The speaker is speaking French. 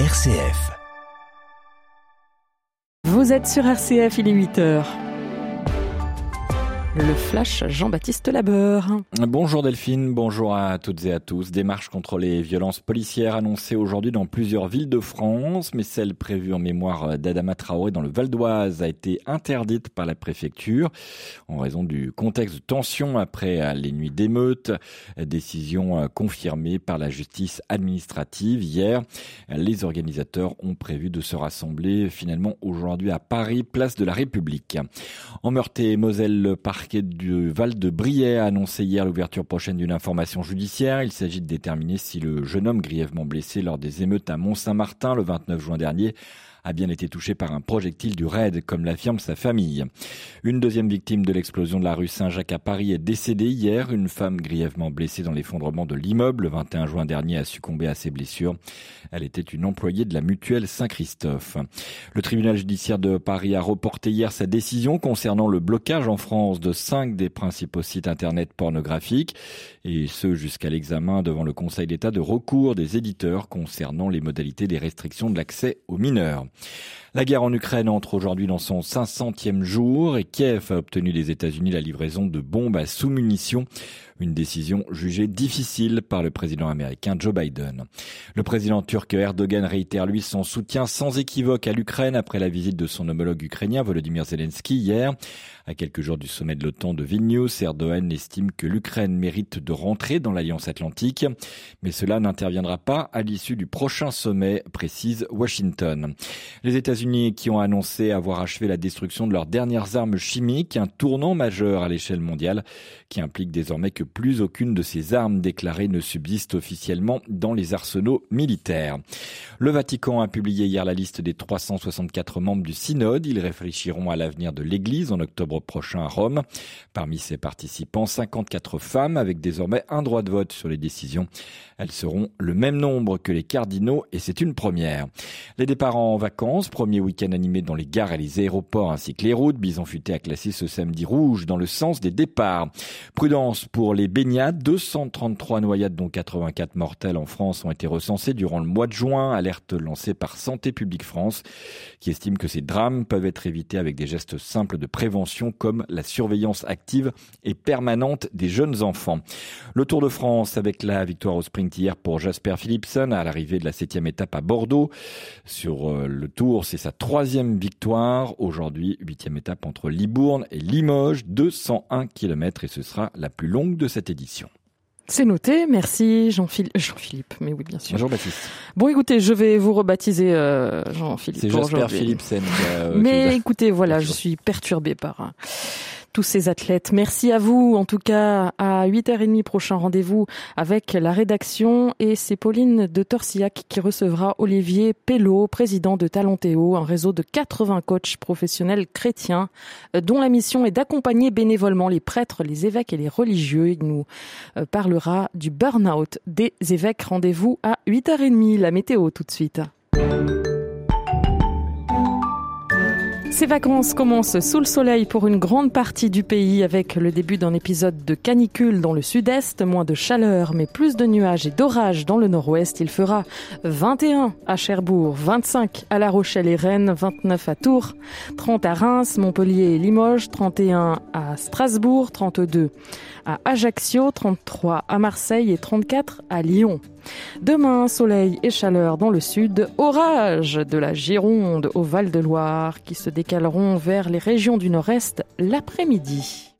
RCF. Vous êtes sur RCF, il est 8 heures. Le flash Jean-Baptiste Labeur. Bonjour Delphine, bonjour à toutes et à tous. Démarche contre les violences policières annoncée aujourd'hui dans plusieurs villes de France, mais celle prévue en mémoire d'Adama Traoré dans le Val d'Oise a été interdite par la préfecture en raison du contexte de tension après les nuits d'émeutes. Décision confirmée par la justice administrative hier. Les organisateurs ont prévu de se rassembler finalement aujourd'hui à Paris, place de la République. En Meurthe-et-Moselle, le parc parquet du Val de Briey a annoncé hier l'ouverture prochaine d'une information judiciaire. Il s'agit de déterminer si le jeune homme grièvement blessé lors des émeutes à Mont-Saint-Martin le 29 juin dernier a bien été touché par un projectile du raid, comme l'affirme sa famille. Une deuxième victime de l'explosion de la rue Saint-Jacques à Paris est décédée hier. Une femme grièvement blessée dans l'effondrement de l'immeuble le 21 juin dernier a succombé à ses blessures. Elle était une employée de la mutuelle Saint-Christophe. Le tribunal judiciaire de Paris a reporté hier sa décision concernant le blocage en France de cinq des principaux sites internet pornographiques et ce jusqu'à l'examen devant le Conseil d'État de recours des éditeurs concernant les modalités des restrictions de l'accès aux mineurs. La guerre en Ukraine entre aujourd'hui dans son 500e jour et Kiev a obtenu des États-Unis la livraison de bombes à sous-munitions, une décision jugée difficile par le président américain Joe Biden. Le président turc Erdogan réitère lui son soutien sans équivoque à l'Ukraine après la visite de son homologue ukrainien Volodymyr Zelensky hier. À quelques jours du sommet de l'OTAN de Vilnius, Erdogan estime que l'Ukraine mérite de rentrer dans l'Alliance Atlantique, mais cela n'interviendra pas à l'issue du prochain sommet, précise Washington. Les États-Unis qui ont annoncé avoir achevé la destruction de leurs dernières armes chimiques, un tournant majeur à l'échelle mondiale qui implique désormais que plus aucune de ces armes déclarées ne subsiste officiellement dans les arsenaux militaires. Le Vatican a publié hier la liste des 364 membres du synode. Ils réfléchiront à l'avenir de l'Église en octobre prochain à Rome. Parmi ces participants, 54 femmes avec désormais un droit de vote sur les décisions. Elles seront le même nombre que les cardinaux et c'est une première. Les départs en vacances, premier week-end animé dans les gares et les aéroports ainsi que les routes. Bison Futé a classé ce samedi rouge dans le sens des départs. Prudence pour les baignades. 233 noyades dont 84 mortelles en France ont été recensées durant le mois de juin. Alerte lancée par Santé publique France qui estime que ces drames peuvent être évités avec des gestes simples de prévention comme la surveillance active et permanente des jeunes enfants. Le Tour de France avec la victoire au sprint hier pour Jasper Philipsen à l'arrivée de la septième étape à Bordeaux. Sur euh, le Tour, c'est sa troisième victoire. Aujourd'hui, huitième étape entre Libourne et Limoges, 201 km et ce sera la plus longue de cette édition. C'est noté, merci Jean-Philippe. Jean-Philippe, mais oui, bien sûr. Bonjour Baptiste. Bon, écoutez, je vais vous rebaptiser euh, Jean-Philippe. C'est Jasper Philipsen. Euh, mais écoutez, voilà, je suis perturbé par tous ces athlètes. Merci à vous. En tout cas, à 8h30 prochain rendez-vous avec la rédaction et c'est Pauline de Torsillac qui recevra Olivier Pello, président de Talentéo, un réseau de 80 coachs professionnels chrétiens dont la mission est d'accompagner bénévolement les prêtres, les évêques et les religieux. Il nous euh, parlera du burn-out des évêques. Rendez-vous à 8h30. La météo tout de suite. Ces vacances commencent sous le soleil pour une grande partie du pays avec le début d'un épisode de canicule dans le sud-est, moins de chaleur mais plus de nuages et d'orages dans le nord-ouest. Il fera 21 à Cherbourg, 25 à La Rochelle et Rennes, 29 à Tours, 30 à Reims, Montpellier et Limoges, 31 à Strasbourg, 32 à Ajaccio, 33 à Marseille et 34 à Lyon. Demain, soleil et chaleur dans le sud, orage de la Gironde au Val-de-Loire qui se décaleront vers les régions du nord-est l'après-midi.